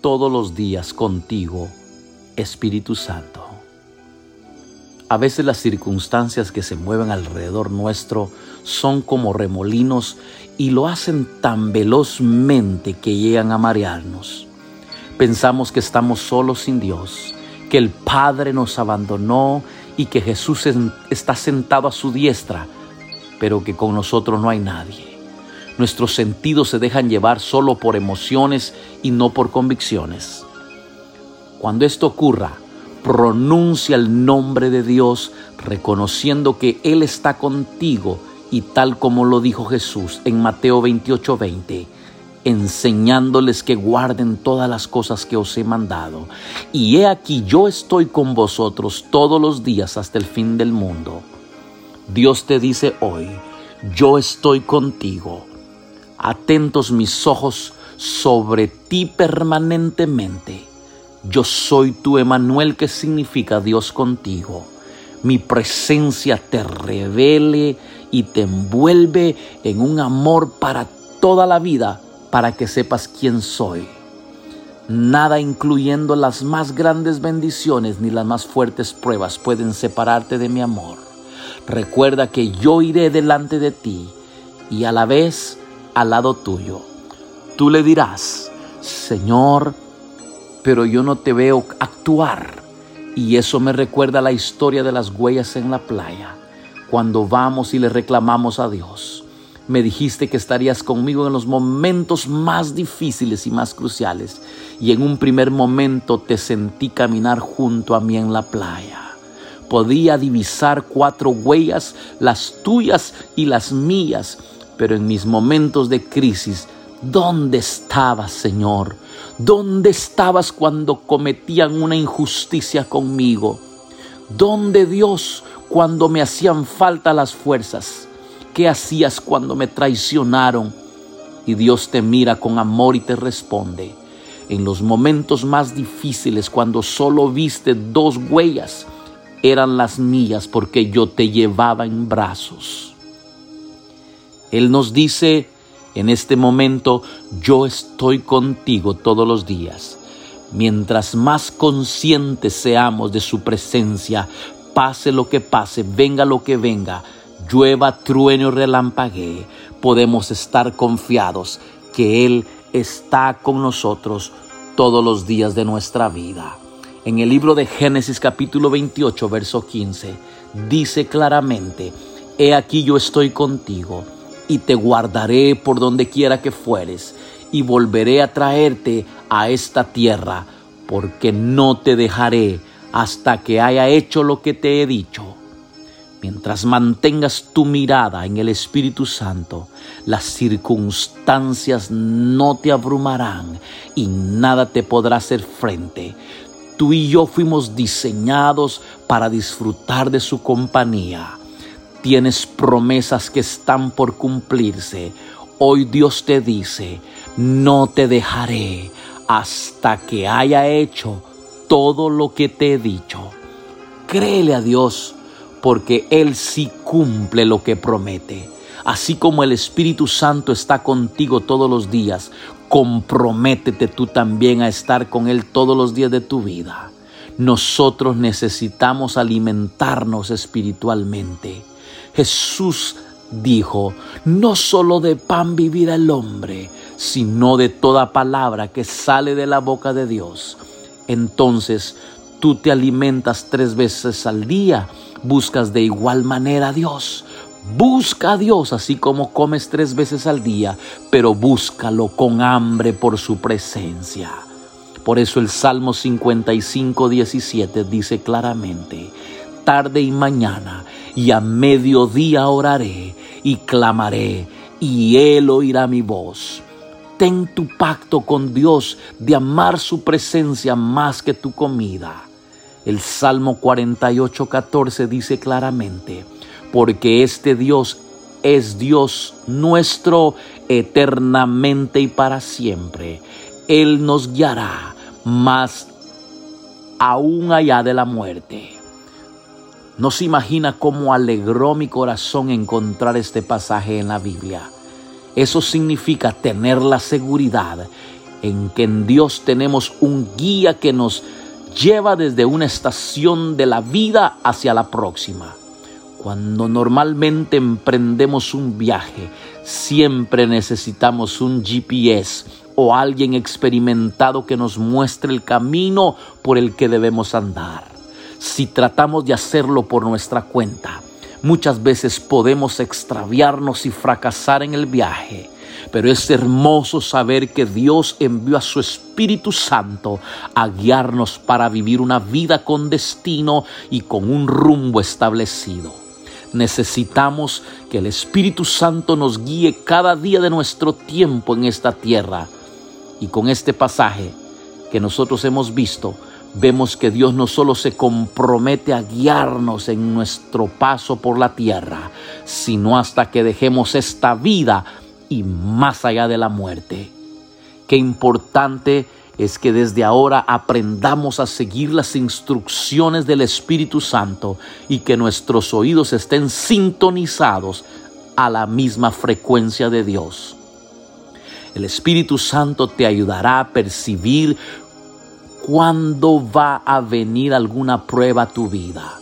todos los días contigo, Espíritu Santo. A veces las circunstancias que se mueven alrededor nuestro son como remolinos y lo hacen tan velozmente que llegan a marearnos. Pensamos que estamos solos sin Dios, que el Padre nos abandonó y que Jesús está sentado a su diestra, pero que con nosotros no hay nadie. Nuestros sentidos se dejan llevar solo por emociones y no por convicciones. Cuando esto ocurra, pronuncia el nombre de Dios reconociendo que Él está contigo y tal como lo dijo Jesús en Mateo 28:20, enseñándoles que guarden todas las cosas que os he mandado. Y he aquí yo estoy con vosotros todos los días hasta el fin del mundo. Dios te dice hoy, yo estoy contigo atentos mis ojos sobre ti permanentemente. Yo soy tu Emanuel, que significa Dios contigo. Mi presencia te revele y te envuelve en un amor para toda la vida, para que sepas quién soy. Nada, incluyendo las más grandes bendiciones ni las más fuertes pruebas, pueden separarte de mi amor. Recuerda que yo iré delante de ti y a la vez al lado tuyo. Tú le dirás, Señor, pero yo no te veo actuar. Y eso me recuerda la historia de las huellas en la playa, cuando vamos y le reclamamos a Dios. Me dijiste que estarías conmigo en los momentos más difíciles y más cruciales. Y en un primer momento te sentí caminar junto a mí en la playa. Podía divisar cuatro huellas, las tuyas y las mías, pero en mis momentos de crisis, ¿dónde estabas, Señor? ¿Dónde estabas cuando cometían una injusticia conmigo? ¿Dónde, Dios, cuando me hacían falta las fuerzas? ¿Qué hacías cuando me traicionaron? Y Dios te mira con amor y te responde. En los momentos más difíciles, cuando solo viste dos huellas, eran las mías porque yo te llevaba en brazos. Él nos dice en este momento, yo estoy contigo todos los días. Mientras más conscientes seamos de su presencia, pase lo que pase, venga lo que venga, llueva, truene o relampaguee, podemos estar confiados que Él está con nosotros todos los días de nuestra vida. En el libro de Génesis capítulo 28, verso 15, dice claramente, He aquí yo estoy contigo y te guardaré por donde quiera que fueres, y volveré a traerte a esta tierra, porque no te dejaré hasta que haya hecho lo que te he dicho. Mientras mantengas tu mirada en el Espíritu Santo, las circunstancias no te abrumarán y nada te podrá hacer frente. Tú y yo fuimos diseñados para disfrutar de su compañía tienes promesas que están por cumplirse. Hoy Dios te dice, no te dejaré hasta que haya hecho todo lo que te he dicho. Créele a Dios, porque Él sí cumple lo que promete. Así como el Espíritu Santo está contigo todos los días, comprométete tú también a estar con Él todos los días de tu vida. Nosotros necesitamos alimentarnos espiritualmente. Jesús dijo, no solo de pan vivirá el hombre, sino de toda palabra que sale de la boca de Dios. Entonces tú te alimentas tres veces al día, buscas de igual manera a Dios. Busca a Dios así como comes tres veces al día, pero búscalo con hambre por su presencia. Por eso el Salmo 55, 17 dice claramente, tarde y mañana y a mediodía oraré y clamaré, y Él oirá mi voz. Ten tu pacto con Dios de amar su presencia más que tu comida. El Salmo 48, 14 dice claramente, porque este Dios es Dios nuestro eternamente y para siempre. Él nos guiará más aún allá de la muerte. No se imagina cómo alegró mi corazón encontrar este pasaje en la Biblia. Eso significa tener la seguridad en que en Dios tenemos un guía que nos lleva desde una estación de la vida hacia la próxima. Cuando normalmente emprendemos un viaje, siempre necesitamos un GPS o alguien experimentado que nos muestre el camino por el que debemos andar. Si tratamos de hacerlo por nuestra cuenta, muchas veces podemos extraviarnos y fracasar en el viaje. Pero es hermoso saber que Dios envió a su Espíritu Santo a guiarnos para vivir una vida con destino y con un rumbo establecido. Necesitamos que el Espíritu Santo nos guíe cada día de nuestro tiempo en esta tierra. Y con este pasaje que nosotros hemos visto, vemos que Dios no solo se compromete a guiarnos en nuestro paso por la tierra, sino hasta que dejemos esta vida y más allá de la muerte. Qué importante es que desde ahora aprendamos a seguir las instrucciones del Espíritu Santo y que nuestros oídos estén sintonizados a la misma frecuencia de Dios. El Espíritu Santo te ayudará a percibir cuándo va a venir alguna prueba a tu vida.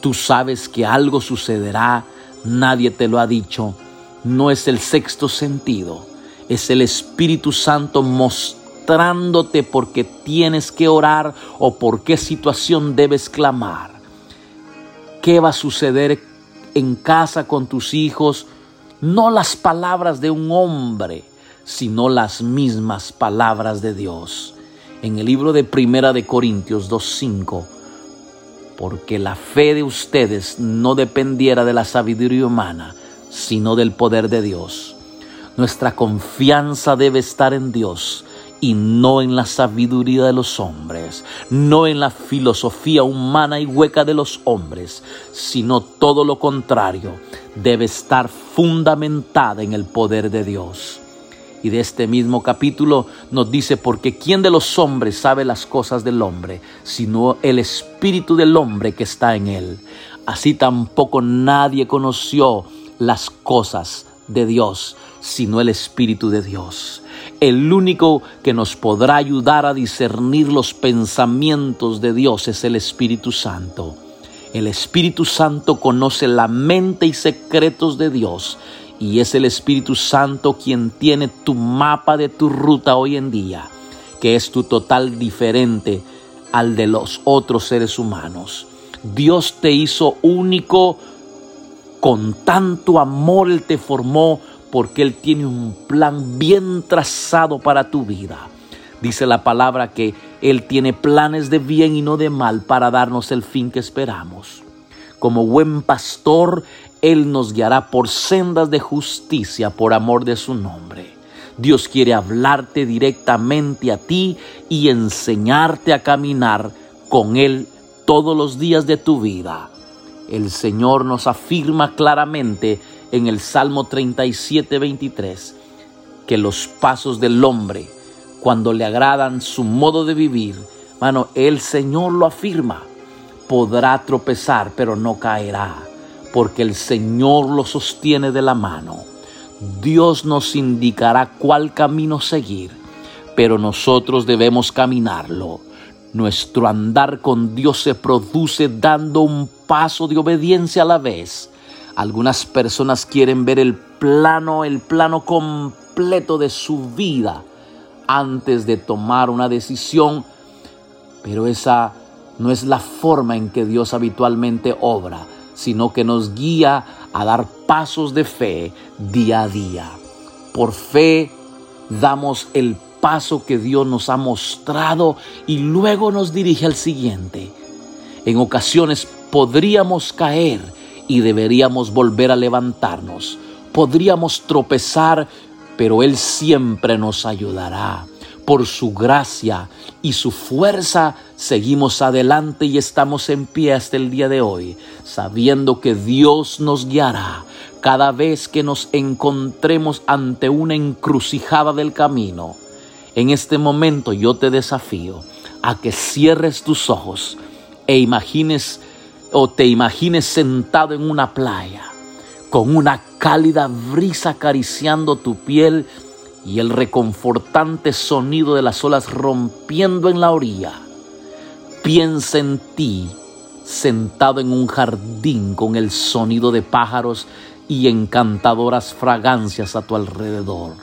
Tú sabes que algo sucederá, nadie te lo ha dicho, no es el sexto sentido, es el Espíritu Santo mostrándote por qué tienes que orar o por qué situación debes clamar. ¿Qué va a suceder en casa con tus hijos? No las palabras de un hombre, sino las mismas palabras de Dios. En el libro de Primera de Corintios 2:5 porque la fe de ustedes no dependiera de la sabiduría humana, sino del poder de Dios. Nuestra confianza debe estar en Dios y no en la sabiduría de los hombres, no en la filosofía humana y hueca de los hombres, sino todo lo contrario, debe estar fundamentada en el poder de Dios. Y de este mismo capítulo nos dice, porque ¿quién de los hombres sabe las cosas del hombre, sino el espíritu del hombre que está en él? Así tampoco nadie conoció las cosas de Dios, sino el Espíritu de Dios. El único que nos podrá ayudar a discernir los pensamientos de Dios es el Espíritu Santo. El Espíritu Santo conoce la mente y secretos de Dios y es el Espíritu Santo quien tiene tu mapa de tu ruta hoy en día, que es tu total diferente al de los otros seres humanos. Dios te hizo único con tanto amor Él te formó porque Él tiene un plan bien trazado para tu vida. Dice la palabra que Él tiene planes de bien y no de mal para darnos el fin que esperamos. Como buen pastor, Él nos guiará por sendas de justicia por amor de su nombre. Dios quiere hablarte directamente a ti y enseñarte a caminar con Él todos los días de tu vida. El Señor nos afirma claramente en el Salmo 37, 23, que los pasos del hombre, cuando le agradan su modo de vivir, mano, el Señor lo afirma, podrá tropezar, pero no caerá, porque el Señor lo sostiene de la mano. Dios nos indicará cuál camino seguir, pero nosotros debemos caminarlo. Nuestro andar con Dios se produce dando un paso de obediencia a la vez. Algunas personas quieren ver el plano, el plano completo de su vida antes de tomar una decisión, pero esa no es la forma en que Dios habitualmente obra, sino que nos guía a dar pasos de fe día a día. Por fe damos el paso que Dios nos ha mostrado y luego nos dirige al siguiente. En ocasiones podríamos caer y deberíamos volver a levantarnos. Podríamos tropezar, pero Él siempre nos ayudará. Por su gracia y su fuerza seguimos adelante y estamos en pie hasta el día de hoy, sabiendo que Dios nos guiará cada vez que nos encontremos ante una encrucijada del camino. En este momento yo te desafío a que cierres tus ojos e imagines o te imagines sentado en una playa con una cálida brisa acariciando tu piel y el reconfortante sonido de las olas rompiendo en la orilla. Piensa en ti sentado en un jardín con el sonido de pájaros y encantadoras fragancias a tu alrededor.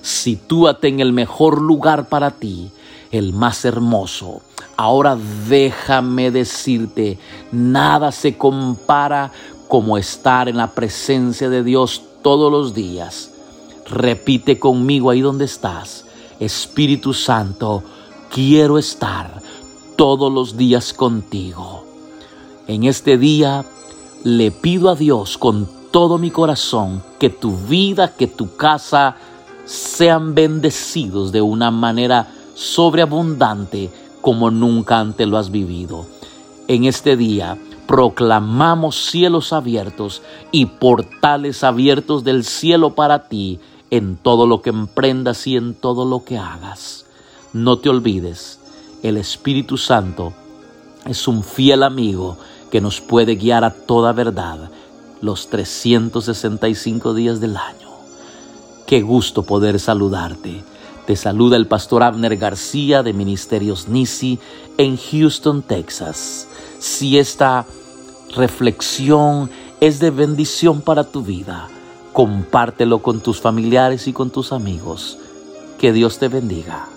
Sitúate en el mejor lugar para ti, el más hermoso. Ahora déjame decirte, nada se compara como estar en la presencia de Dios todos los días. Repite conmigo ahí donde estás. Espíritu Santo, quiero estar todos los días contigo. En este día le pido a Dios con todo mi corazón que tu vida, que tu casa sean bendecidos de una manera sobreabundante como nunca antes lo has vivido. En este día proclamamos cielos abiertos y portales abiertos del cielo para ti en todo lo que emprendas y en todo lo que hagas. No te olvides, el Espíritu Santo es un fiel amigo que nos puede guiar a toda verdad los 365 días del año. Qué gusto poder saludarte. Te saluda el pastor Abner García de Ministerios Nisi en Houston, Texas. Si esta reflexión es de bendición para tu vida, compártelo con tus familiares y con tus amigos. Que Dios te bendiga.